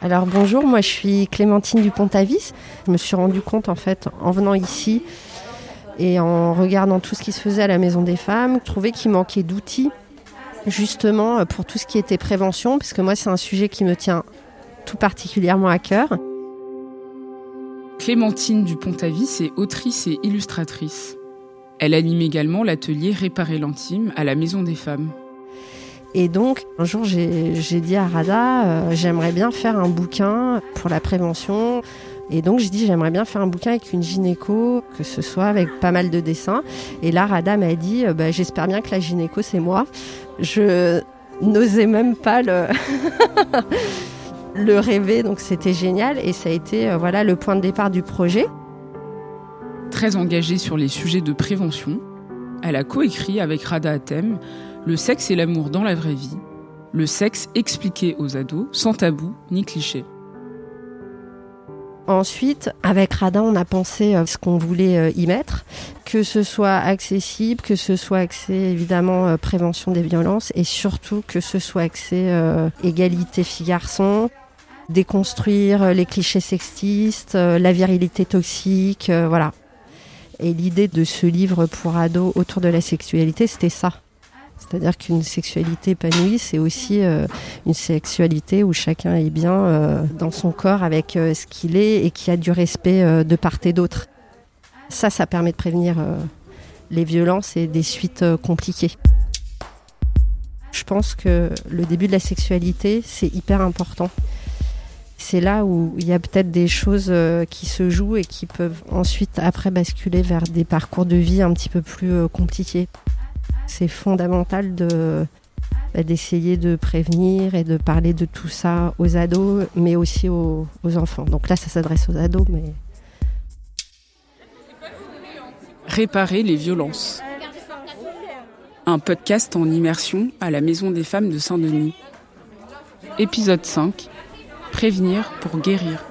Alors bonjour, moi je suis Clémentine Dupont-Avis. Je me suis rendu compte en fait en venant ici et en regardant tout ce qui se faisait à la Maison des Femmes, je trouvais qu'il manquait d'outils justement pour tout ce qui était prévention, parce que moi c'est un sujet qui me tient tout particulièrement à cœur. Clémentine Dupont-Avis est autrice et illustratrice. Elle anime également l'atelier Réparer l'intime à la Maison des Femmes. Et donc, un jour, j'ai dit à Rada, euh, j'aimerais bien faire un bouquin pour la prévention. Et donc, j'ai dit, j'aimerais bien faire un bouquin avec une gynéco, que ce soit avec pas mal de dessins. Et là, Rada m'a dit, euh, bah, j'espère bien que la gynéco, c'est moi. Je n'osais même pas le, le rêver, donc c'était génial. Et ça a été euh, voilà, le point de départ du projet. Très engagée sur les sujets de prévention, elle a coécrit avec Rada Atem le sexe et l'amour dans la vraie vie, le sexe expliqué aux ados, sans tabou ni cliché. Ensuite, avec Radin, on a pensé euh, ce qu'on voulait euh, y mettre, que ce soit accessible, que ce soit accès évidemment euh, prévention des violences et surtout que ce soit accès égalité filles-garçons, déconstruire les clichés sexistes, la virilité toxique, voilà. Et l'idée de ce livre pour ados autour de la sexualité, c'était ça. C'est-à-dire qu'une sexualité épanouie, c'est aussi euh, une sexualité où chacun est bien euh, dans son corps avec euh, ce qu'il est et qui a du respect de part et d'autre. Ça, ça permet de prévenir les violences et des suites compliquées. Je pense que le début de la sexualité, c'est hyper important. C'est là où il y a peut-être des choses qui se jouent et qui peuvent ensuite, après, basculer vers des parcours de vie un petit peu plus compliqués. C'est fondamental de bah, d'essayer de prévenir et de parler de tout ça aux ados, mais aussi aux, enfants. Donc là, ça s'adresse aux ados, mais... Réparer les violences. Un podcast en immersion à la Maison des femmes de Saint-Denis. Épisode 5. Prévenir pour guérir.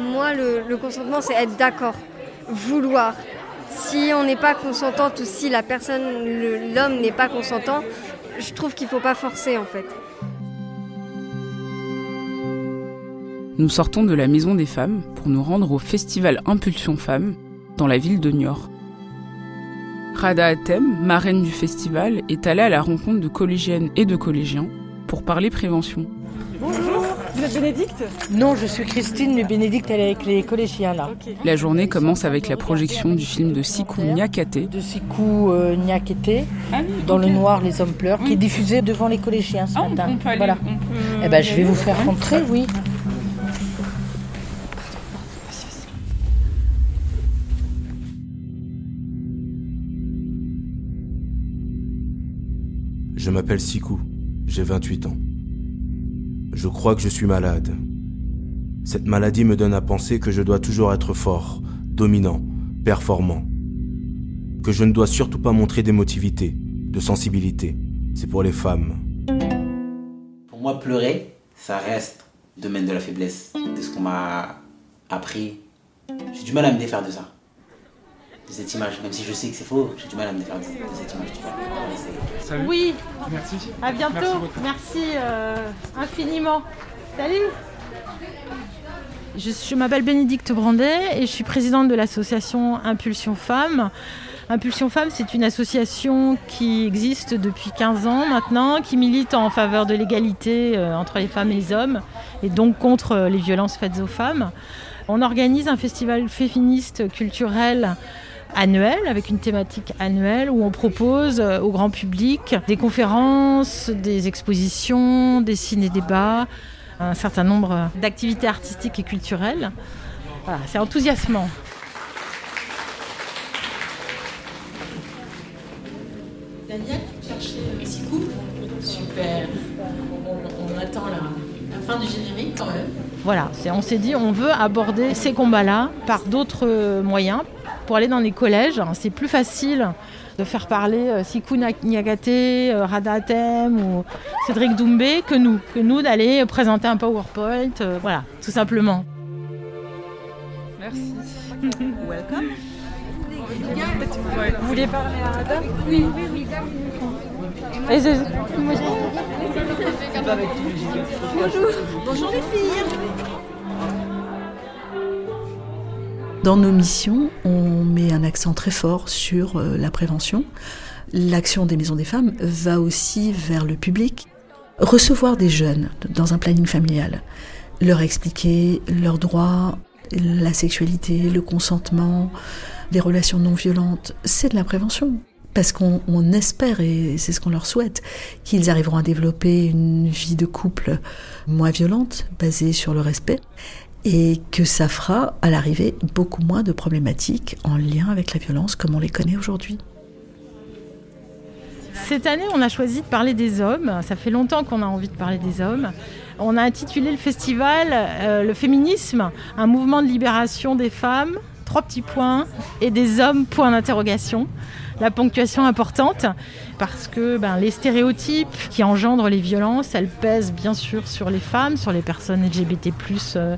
Moi, le consentement, c'est être d'accord, vouloir, si on n'est pas consentante ou si la personne, l'homme n'est pas consentant, je trouve qu'il ne faut pas forcer en fait. Nous sortons de la Maison des Femmes pour nous rendre au festival Impulsion Femmes dans la ville de Niort. Rada Atem, marraine du festival, est allée à la rencontre de collégiennes et de collégiens pour parler prévention. Vous êtes Bénédicte Non, je suis Christine, mais Bénédicte, elle est avec les collégiens là. La journée commence avec la projection du film de Sikou Nyakate. De Sikou euh, Nyakate, ah dans le noir, les hommes pleurent, qui est diffusé devant les collégiens ce ah, matin. voilà. Eh ben, je vais vous faire rentrer, oui. Je m'appelle Sikou, j'ai 28 ans. Je crois que je suis malade. Cette maladie me donne à penser que je dois toujours être fort, dominant, performant. Que je ne dois surtout pas montrer d'émotivité, de sensibilité. C'est pour les femmes. Pour moi, pleurer, ça reste domaine de la faiblesse, de ce qu'on m'a appris. J'ai du mal à me défaire de ça cette image, même si je sais que c'est faux, j'ai du mal à me défaire de, cette image. Salut. Oui, merci. À bientôt. Merci, euh, infiniment. Salut. Je, je m'appelle Bénédicte Brandet et je suis présidente de l'association Impulsion Femmes. Impulsion Femmes, c'est une association qui existe depuis 15 ans maintenant, qui milite en faveur de l'égalité euh, entre les femmes et les hommes, et donc contre euh, les violences faites aux femmes. On organise un festival féministe culturel annuel, avec une thématique annuelle où on propose euh, au grand public des conférences, des expositions, des ciné-débats, un certain nombre d'activités artistiques et culturelles. Voilà, c'est enthousiasmant. Daniel, cherchez Sikou. Super. On, attend la, la, fin du générique quand même. Voilà, on s'est dit on veut aborder ces combats-là par d'autres moyens, pour aller dans les collèges, c'est plus facile de faire parler euh, Sikou Nyagate, euh, Rada Atem ou Cédric Doumbé que nous, que nous d'aller présenter un PowerPoint, euh, voilà, tout simplement. Merci. Welcome. Vous voulez parler à Rada Oui, oui, oui. Bonjour. Bonjour les filles. Dans nos missions, on met un accent très fort sur euh, la prévention. L'action des maisons des femmes va aussi vers le public. Recevoir des jeunes dans un planning familial, leur expliquer leurs droits, la sexualité, le consentement, les relations non violentes, c'est de la prévention. Parce qu'on espère, et c'est ce qu'on leur souhaite, qu'ils arriveront à développer une vie de couple moins violente, basée sur le respect, et que ça fera à l'arrivée beaucoup moins de problématiques en lien avec la violence comme on les connaît aujourd'hui. Cette année, on a choisi de parler des hommes. Ça fait longtemps qu'on a envie de parler des hommes. On a intitulé le festival euh, Le féminisme, un mouvement de libération des femmes, trois petits points, et des hommes, point d'interrogation. La ponctuation importante parce que ben, les stéréotypes qui engendrent les violences, elles pèsent bien sûr sur les femmes, sur les personnes LGBT+. Euh,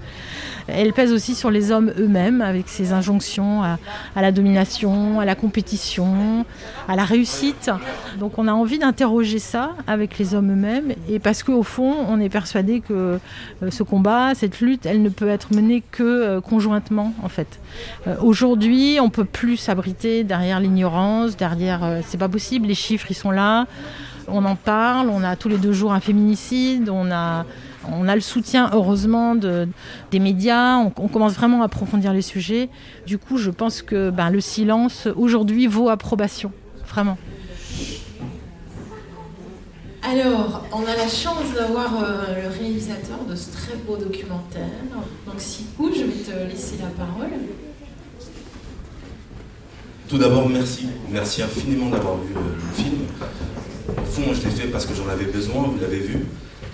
elles pèsent aussi sur les hommes eux-mêmes avec ces injonctions à, la domination, à la compétition, à la réussite. Donc on a envie d'interroger ça avec les hommes eux-mêmes et parce qu'au fond, on est persuadé que euh, ce combat, cette lutte, elle ne peut être menée que euh, conjointement en fait. Aujourd'hui, on peut plus s'abriter derrière l'ignorance, derrière c'est pas possible, les chiffres sont là. On en parle, on a tous les deux jours un féminicide, on a, on a le soutien heureusement de, des médias, on, commence vraiment à approfondir les sujets. Du coup, je pense que ben, le silence aujourd'hui vaut approbation, vraiment. Alors, on a la chance d'avoir euh, le réalisateur de ce très beau documentaire. Donc, Sikou, je vais te laisser la parole. Tout d'abord, merci. Merci infiniment d'avoir vu euh, le film. Au fond, je l'ai fait parce que j'en avais besoin, vous l'avez vu.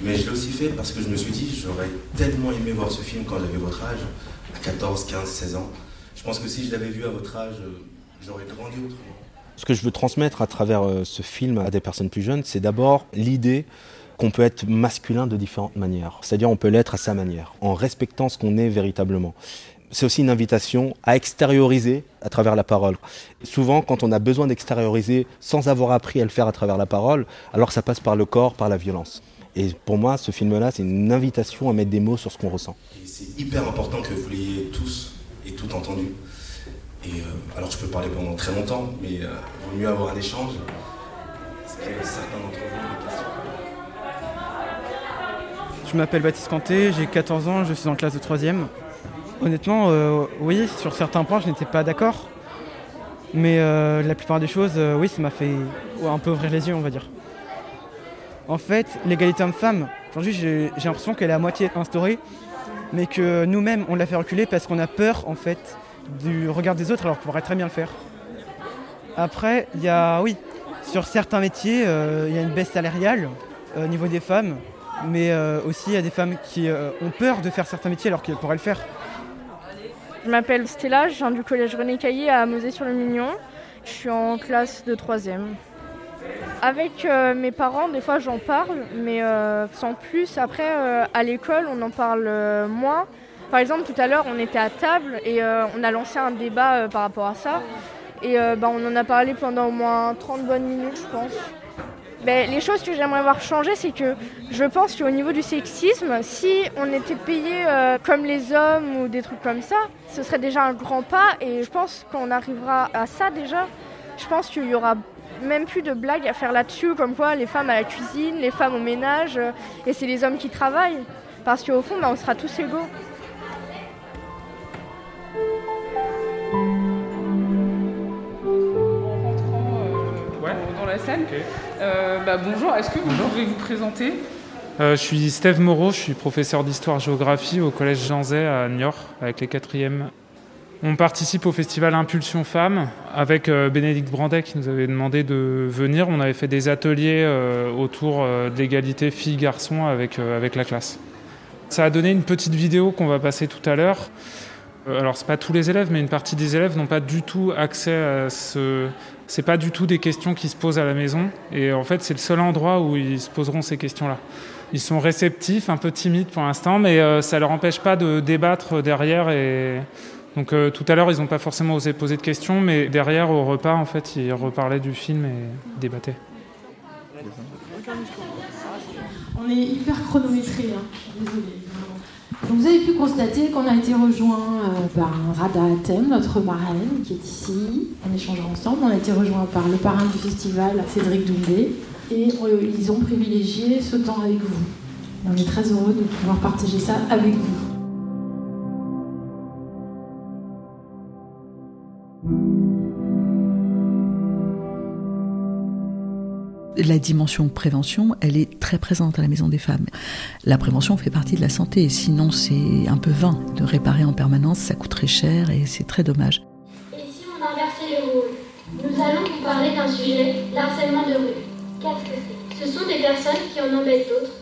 Mais je l'ai aussi fait parce que je me suis dit, j'aurais tellement aimé voir ce film quand j'avais votre âge, à 14, 15, 16 ans. Je pense que si je l'avais vu à votre âge, euh, j'aurais grandi autrement. Ce que je veux transmettre à travers euh, ce film à des personnes plus jeunes, c'est d'abord l'idée qu'on peut être masculin de différentes manières. C'est-à-dire on peut l'être à sa manière, en respectant ce qu'on est véritablement c'est aussi une invitation à extérioriser à travers la parole. Souvent, quand on a besoin d'extérioriser sans avoir appris à le faire à travers la parole, alors ça passe par le corps, par la violence. Et pour moi, ce film-là, c'est une invitation à mettre des mots sur ce qu'on ressent. C'est hyper important que vous l'ayez tous et tout entendu. Et euh, alors, je peux parler pendant très longtemps, mais il euh, vaut mieux avoir un échange. Est-ce que certains d'entre vous ont des questions? Je m'appelle Baptiste Canté, j'ai 14 ans, je suis en classe de 3e. Honnêtement, euh, oui, sur certains points, je n'étais pas d'accord. Mais euh, la plupart des choses, euh, oui, ça m'a fait un peu ouvrir les yeux, on va dire. En fait, l'égalité homme-femme, aujourd'hui, j'ai l'impression qu'elle est à moitié instaurée, mais que nous-mêmes, on l'a fait reculer parce qu'on a peur, en fait, du regard des autres, alors qu'on pourrait très bien le faire. Après, il y a, oui, sur certains métiers, il y a une baisse salariale au niveau des femmes, mais aussi il y a des femmes qui ont peur de faire certains métiers alors qu'elles pourraient le faire. Je m'appelle Stella, je viens du collège René Caillé à Mosée-sur-le-Mignon. Je suis en classe de 3e. Avec euh, mes parents, des fois j'en parle, mais euh, sans plus. Après, euh, à l'école, on en parle moins. Par exemple, tout à l'heure, on était à table et on a lancé un débat par rapport à ça. Et bah, on en a parlé pendant au moins 30 bonnes minutes, je pense. Ben, les choses que j'aimerais voir changer, c'est que je pense qu'au niveau du sexisme, si on était payé euh, comme les hommes ou des trucs comme ça, ce serait déjà un grand pas et je pense qu'on arrivera à ça déjà. Je pense qu'il y aura même plus de blagues à faire là-dessus, comme quoi les femmes à la cuisine, les femmes au ménage, euh, et c'est les hommes qui travaillent. Parce qu'au fond, ben, on sera tous égaux. La salle. Euh, bah, bonjour, est-ce que vous pouvez vous présenter? Euh, je suis Steve Moreau, je suis professeur d'histoire-géographie au collège Jean Zay à Niort avec les quatrièmes. On participe au festival Impulsion Femmes avec euh, Bénédicte Brandet qui nous avait demandé de venir. On avait fait des ateliers autour de l'égalité filles-garçons avec, avec la classe. Ça a donné une petite vidéo qu'on va passer tout à l'heure. Alors, c'est pas tous les élèves, mais une partie des élèves n'ont pas du tout accès à ce, c'est pas du tout des questions qui se posent à la maison. Et en fait, c'est le seul endroit où ils se poseront ces questions-là. Ils sont réceptifs, un peu timides pour l'instant, mais euh, ça leur empêche pas de débattre derrière. Et donc euh, tout à l'heure, ils n'ont pas forcément osé poser de questions, mais derrière, au repas, en fait, ils reparlaient du film et débattaient. On est hyper chronométré, hein. désolé. Vous avez pu constater qu'on a été rejoint euh, par Rada Atem, notre marraine, qui est ici. On échangera ensemble. On a été rejoint par le parrain du festival, Cédric Doumbé. Et euh, ils ont privilégié ce temps avec vous. On est très heureux de pouvoir partager ça avec vous. La dimension prévention, elle est très présente à la Maison des Femmes. La prévention fait partie de la santé, sinon c'est un peu vain de réparer en permanence, ça coûte très cher et c'est très dommage. Et si on inversait les rôles Nous allons vous parler d'un sujet, l'harcèlement de rue. Qu'est-ce que c'est? Ce sont des personnes qui en embêtent d'autres.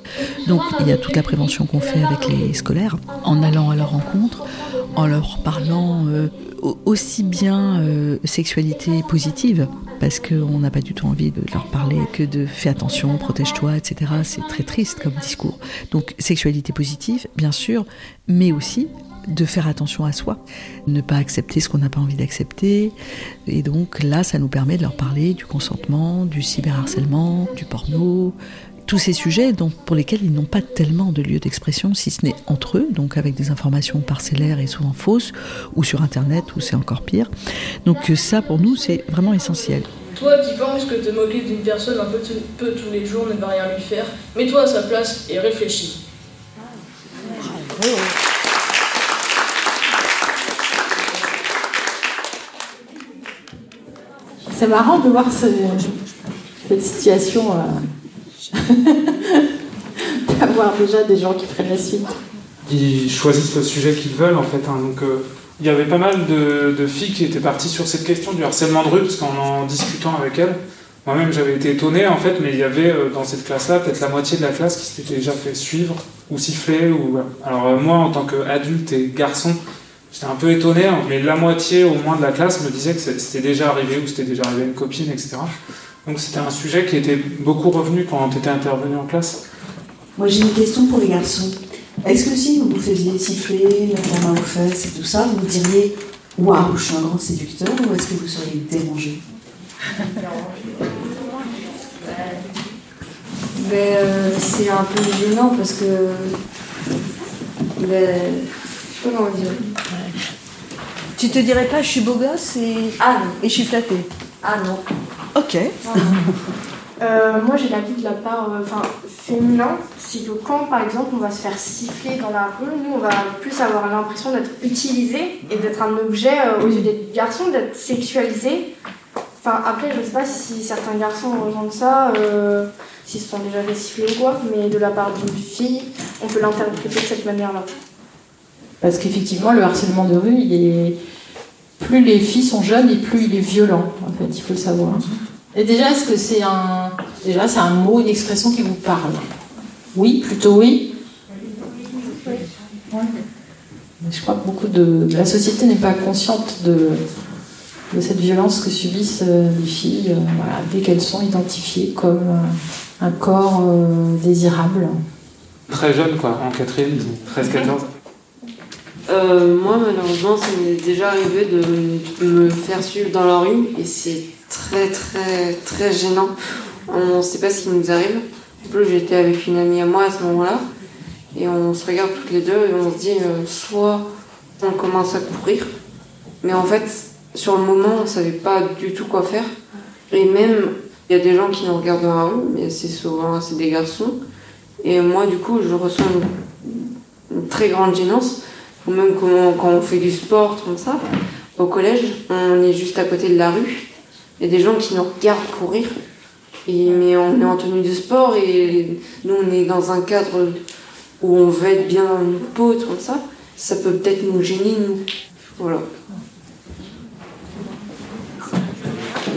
Donc il y a toute la prévention qu'on fait avec les scolaires, en allant à leur rencontre, en leur parlant euh, aussi bien euh, sexualité positive, parce qu'on n'a pas du tout envie de leur parler que de fais attention, protège-toi, etc. C'est très triste comme discours. Donc sexualité positive, bien sûr, mais aussi de faire attention à soi, ne pas accepter ce qu'on n'a pas envie d'accepter. Et donc là, ça nous permet de leur parler du consentement, du cyberharcèlement, du porno, tous ces sujets dont, pour lesquels ils n'ont pas tellement de lieu d'expression, si ce n'est entre eux, donc avec des informations parcellaires et souvent fausses, ou sur Internet, où c'est encore pire. Donc euh, ça, pour nous, c'est vraiment essentiel. Toi qui penses que te moquer d'une personne un peu, peu tous les jours ne va rien lui faire, mets-toi à sa place et réfléchis. C'est marrant de voir cette situation. Euh, d'avoir déjà des gens qui prennent la suite. Ils choisissent le sujet qu'ils veulent en fait. Hein. Donc, euh, il y avait pas mal de, filles qui étaient parties sur cette question du harcèlement de rue, parce qu'en en discutant avec elles, moi-même j'avais été étonné en fait, mais il y avait euh, dans cette classe-là peut-être la moitié de la classe qui s'était déjà fait suivre ou siffler. Alors euh, moi en tant qu'adulte et garçon, j'étais un peu étonné, hein, mais la moitié au moins de la classe me disait que c'était déjà arrivé ou c'était déjà arrivé à une copine, etc. Donc c'était un sujet qui était beaucoup revenu quand tu étais intervenu en classe. Moi j'ai une question pour les garçons. Est-ce que si vous vous faisiez siffler, mettre la main aux fesses et tout ça, vous diriez Waouh, je suis un grand séducteur ou est-ce que vous seriez dérangé? Ben, euh, C'est un peu gênant parce que. Ben, je sais pas comment dire. Tu te dirais pas je suis beau gosse et, ah, et je suis flattée? Ah non. Ok. Euh, moi, j'ai l'avis de la part euh, enfin, féminin, c'est que quand, par exemple, on va se faire siffler dans la rue, nous, on va plus avoir l'impression d'être utilisé et d'être un objet euh, aux yeux des garçons, d'être sexualisé. Enfin, après, je ne sais pas si certains garçons ressentent ça, s'ils se sont déjà fait siffler ou quoi, mais de la part d'une fille, on peut l'interpréter de cette manière-là. Parce qu'effectivement, le harcèlement de rue, il est plus les filles sont jeunes et plus il est violent, en fait, il faut le savoir. Et déjà, est-ce que c'est un, déjà, c'est un mot, une expression qui vous parle? Oui, plutôt oui. Je crois que beaucoup de, la société n'est pas consciente de, de, cette violence que subissent euh, les filles euh, dès qu'elles sont identifiées comme euh, un corps désirable. Très jeune, quoi, en quatrième, 13-14 euh, moi, malheureusement, ça m'est déjà arrivé de me faire suivre dans la rue et c'est très, très, très gênant. On ne sait pas ce qui nous arrive. En plus, j'étais avec une amie à moi à ce moment-là et on se regarde toutes les deux et on se dit euh, soit on commence à courir, mais en fait, sur le moment, on ne savait pas du tout quoi faire. Et même, il y a des gens qui nous regardent dans la rue, mais c'est souvent c'est des garçons. Et moi, du coup, je ressens une très grande gênance même quand on fait du sport, comme ça. Au collège, on est juste à côté de la rue. Il y a des gens qui nous regardent courir. Et, mais on est en tenue de sport et nous, on est dans un cadre où on veut être bien dans une peau, comme ça. Ça peut peut-être nous gêner, nous. Voilà.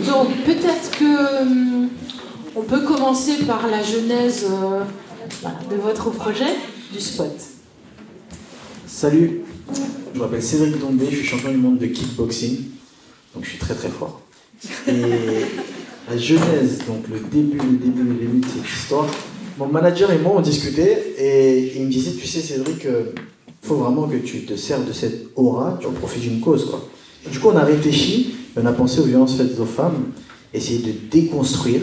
Donc peut-être que hum, on peut commencer par la genèse euh, de votre projet du spot. Salut, je m'appelle Cédric Dombé, je suis champion du monde de kickboxing, donc je suis très très fort. Et la genèse, donc le début, le début, le début de cette histoire, mon manager et moi on discutait et il me disait, tu sais Cédric, il euh, faut vraiment que tu te sers de cette aura, tu en profites d'une cause quoi. du coup on a réfléchi, on a pensé aux violences faites aux femmes, essayer de déconstruire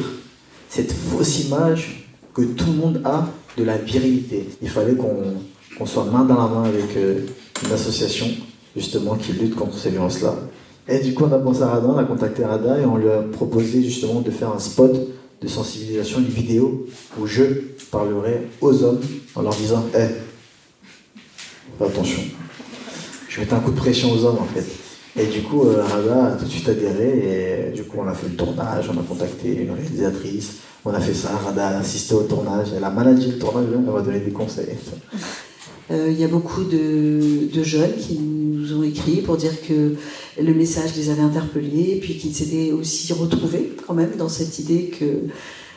cette fausse image que tout le monde a de la virilité. Il fallait qu'on soit main dans la main avec euh, une association justement qui lutte contre ces violences-là. Et du coup, on a pensé à Rada, on a contacté Rada et on lui a proposé justement de faire un spot de sensibilisation, une vidéo où je parlerai aux hommes en leur disant Hé, attention, je mettais un coup de pression aux hommes en fait. Et du coup, euh, Rada a tout de suite adhéré et du coup, on a fait le tournage, on a contacté une réalisatrice, on a fait ça, Rada a assisté au tournage, elle a managé le tournage, elle m'a donné des conseils. Euh, il y a beaucoup de, de, jeunes qui nous ont écrit pour dire que le message les avait interpellés, puis qu'ils s'étaient aussi retrouvés quand même dans cette idée que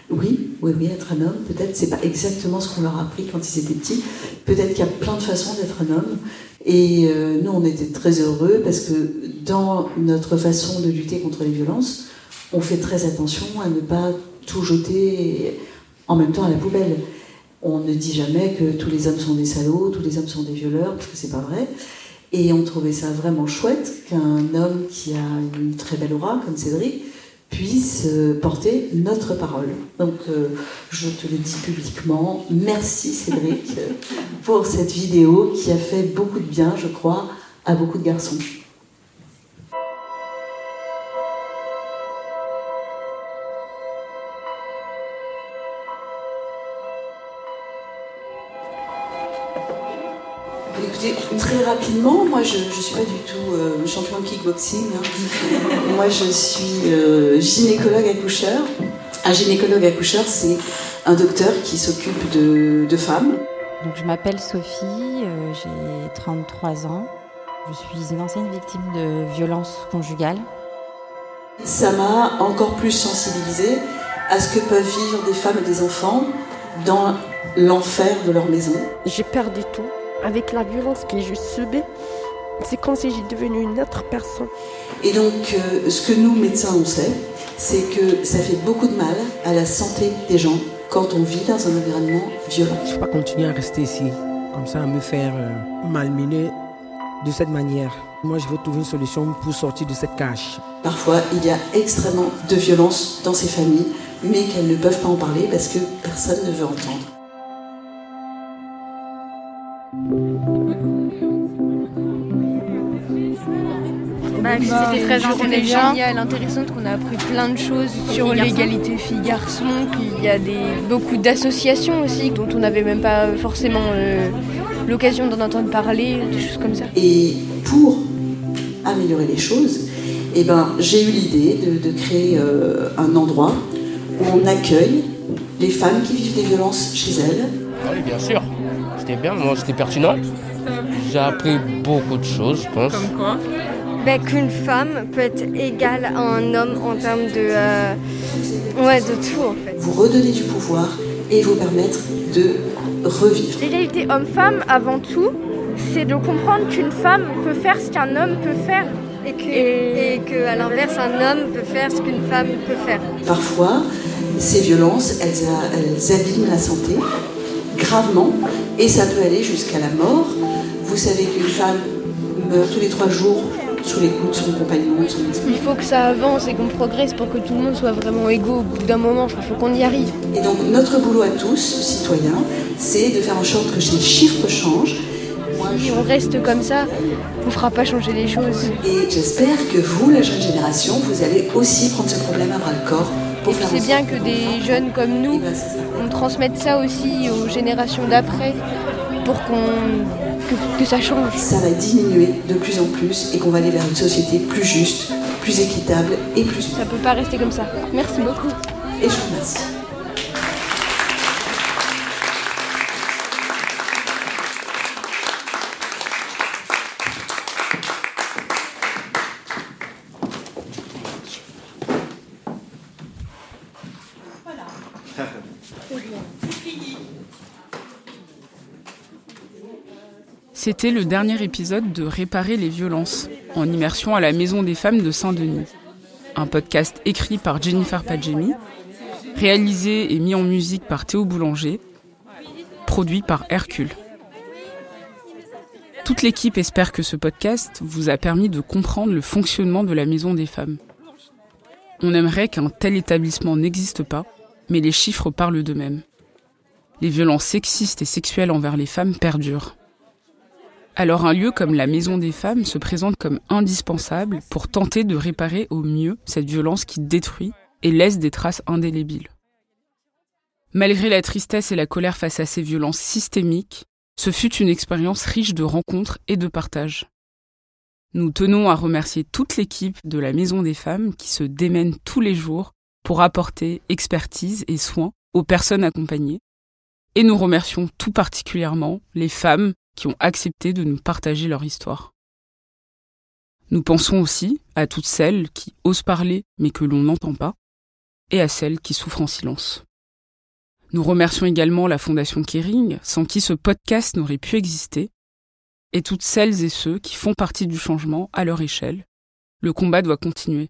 oui, oui, oui, être un homme, peut-être c'est pas exactement ce qu'on leur a appris quand ils étaient petits. Peut-être qu'il y a plein de façons d'être un homme. Et euh, nous, on était très heureux parce que dans notre façon de lutter contre les violences, on fait très attention à ne pas tout jeter en même temps à la poubelle. On ne dit jamais que tous les hommes sont des salauds, tous les hommes sont des violeurs, parce que c'est pas vrai. Et on trouvait ça vraiment chouette qu'un homme qui a une très belle aura, comme Cédric, puisse euh, porter notre parole. Donc euh, je te le dis publiquement, merci Cédric pour cette vidéo qui a fait beaucoup de bien, je crois, à beaucoup de garçons. Rapidement, moi je ne suis pas du tout euh, champion de kickboxing. Hein. moi je suis euh, gynécologue accoucheur. Un gynécologue accoucheur, c'est un docteur qui s'occupe de, femmes. Donc, je m'appelle Sophie, euh, j'ai 33 ans. Je suis une ancienne victime de violences conjugales. Ça m'a encore plus sensibilisée à ce que peuvent vivre des femmes et des enfants dans l'enfer de leur maison. J'ai perdu tout avec la violence que je subis, c'est comme si j'étais devenue une autre personne. Et donc, euh, ce que nous, médecins, on sait, c'est que ça fait beaucoup de mal à la santé des gens quand on vit dans un environnement violent. Je ne vais pas continuer à rester ici, comme ça, à me faire euh, malmener de cette manière. Moi, je veux trouver une solution pour sortir de cette cache. Parfois, il y a extrêmement de violence dans ces familles, mais qu'elles ne peuvent pas en parler parce que personne ne veut entendre. C'était très intéressant. génial, intéressante, qu'on a appris plein de choses sur l'égalité filles-garçons, qu'il y a des, beaucoup d'associations aussi dont on n'avait même pas forcément euh, l'occasion d'en entendre parler, des choses comme ça. Et pour améliorer les choses, eh ben, j'ai eu l'idée de, créer euh, un endroit où on accueille les femmes qui vivent des violences chez elles. Oui, bien sûr. C'était bien, moi c'était pertinent. J'ai appris beaucoup de choses, je pense. Comme quoi ben, Qu'une femme peut être égale à un homme en termes de, euh, ouais, de tout en fait. Vous redonner du pouvoir et vous permettre de revivre. L'égalité homme-femme avant tout, c'est de comprendre qu'une femme peut faire ce qu'un homme peut faire. Et que, et... que à l'inverse, un homme peut faire ce qu'une femme peut faire. Parfois, ces violences, elles, elles abîment la santé gravement et ça peut aller jusqu'à la mort. Vous savez qu'une femme meurt tous les trois jours sous les coups de son compagnon. Il faut que ça avance et qu'on progresse pour que tout le monde soit vraiment égaux au bout d'un moment. Il faut qu'on y arrive. Et donc notre boulot à tous, citoyens, c'est de faire en sorte que ces chiffres changent. si on reste comme ça, on ne fera pas changer les choses. Et j'espère que vous, la jeune génération, vous allez aussi prendre ce problème à bras le corps pour faire. C'est bien que des jeunes comme nous, ben, on transmette ça aussi aux générations d'après pour qu'on que, ça change. Ça va diminuer de plus en plus et qu'on va aller vers une société plus juste, plus équitable et plus. Ça peut pas rester comme ça. Merci beaucoup. Et je vous remercie. C'était le dernier épisode de Réparer les violences, en immersion à la Maison des femmes de Saint-Denis. Un podcast écrit par Jennifer Padjemi, réalisé et mis en musique par Théo Boulanger, produit par Hercule. Toute l'équipe espère que ce podcast vous a permis de comprendre le fonctionnement de la Maison des femmes. On aimerait qu'un tel établissement n'existe pas mais les chiffres parlent d'eux-mêmes. Les violences sexistes et sexuelles envers les femmes perdurent. Alors un lieu comme la Maison des Femmes se présente comme indispensable pour tenter de réparer au mieux cette violence qui détruit et laisse des traces indélébiles. Malgré la tristesse et la colère face à ces violences systémiques, ce fut une expérience riche de rencontres et de partages. Nous tenons à remercier toute l'équipe de la Maison des Femmes qui se démène tous les jours pour apporter expertise et soins aux personnes accompagnées. Et nous remercions tout particulièrement les femmes qui ont accepté de nous partager leur histoire. Nous pensons aussi à toutes celles qui osent parler mais que l'on n'entend pas, et à celles qui souffrent en silence. Nous remercions également la Fondation Kering, sans qui ce podcast n'aurait pu exister, et toutes celles et ceux qui font partie du changement à leur échelle. Le combat doit continuer.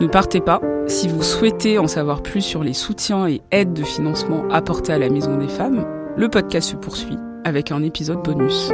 Ne partez pas. Si vous souhaitez en savoir plus sur les soutiens et aides de financement apportés à la Maison des Femmes, le podcast se poursuit avec un épisode bonus.